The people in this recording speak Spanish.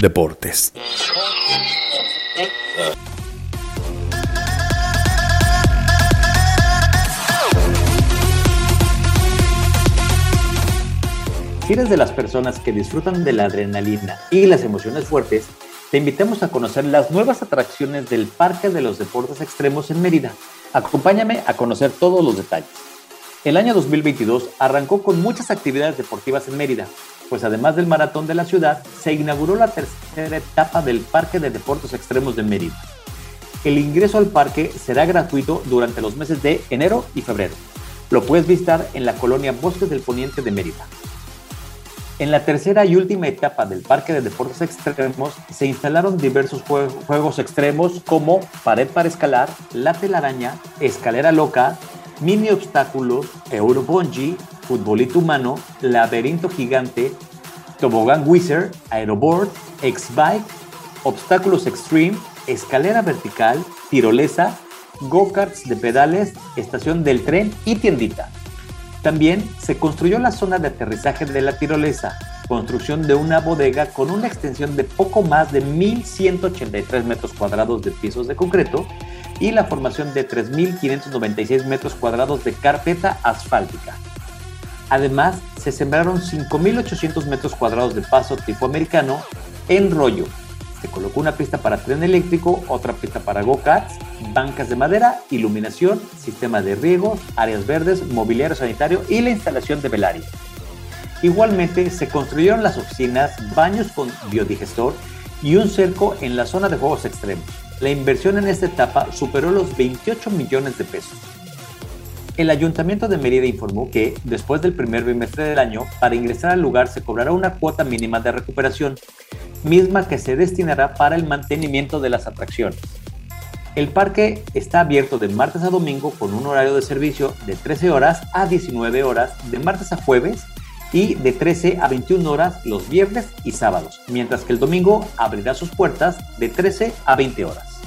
Deportes. Si eres de las personas que disfrutan de la adrenalina y las emociones fuertes, te invitamos a conocer las nuevas atracciones del Parque de los Deportes Extremos en Mérida. Acompáñame a conocer todos los detalles. El año 2022 arrancó con muchas actividades deportivas en Mérida, pues además del maratón de la ciudad, se inauguró la tercera etapa del Parque de Deportes Extremos de Mérida. El ingreso al parque será gratuito durante los meses de enero y febrero. Lo puedes visitar en la colonia Bosques del Poniente de Mérida. En la tercera y última etapa del Parque de Deportes Extremos se instalaron diversos juegos extremos como pared para escalar, la telaraña, escalera loca, mini obstáculos, eurobungee, futbolito humano, laberinto gigante, tobogán wizard, aeroboard, x-bike, obstáculos extreme, escalera vertical, tirolesa, go-karts de pedales, estación del tren y tiendita. También se construyó la zona de aterrizaje de la tirolesa, construcción de una bodega con una extensión de poco más de 1.183 metros cuadrados de pisos de concreto y la formación de 3.596 metros cuadrados de carpeta asfáltica. Además, se sembraron 5.800 metros cuadrados de paso tipo americano en rollo, se colocó una pista para tren eléctrico, otra pista para go-karts, bancas de madera, iluminación, sistema de riego, áreas verdes, mobiliario sanitario y la instalación de velaria. Igualmente se construyeron las oficinas, baños con biodigestor y un cerco en la zona de juegos extremos. La inversión en esta etapa superó los 28 millones de pesos. El Ayuntamiento de Mérida informó que, después del primer bimestre del año, para ingresar al lugar se cobrará una cuota mínima de recuperación, misma que se destinará para el mantenimiento de las atracciones. El parque está abierto de martes a domingo con un horario de servicio de 13 horas a 19 horas de martes a jueves y de 13 a 21 horas los viernes y sábados, mientras que el domingo abrirá sus puertas de 13 a 20 horas.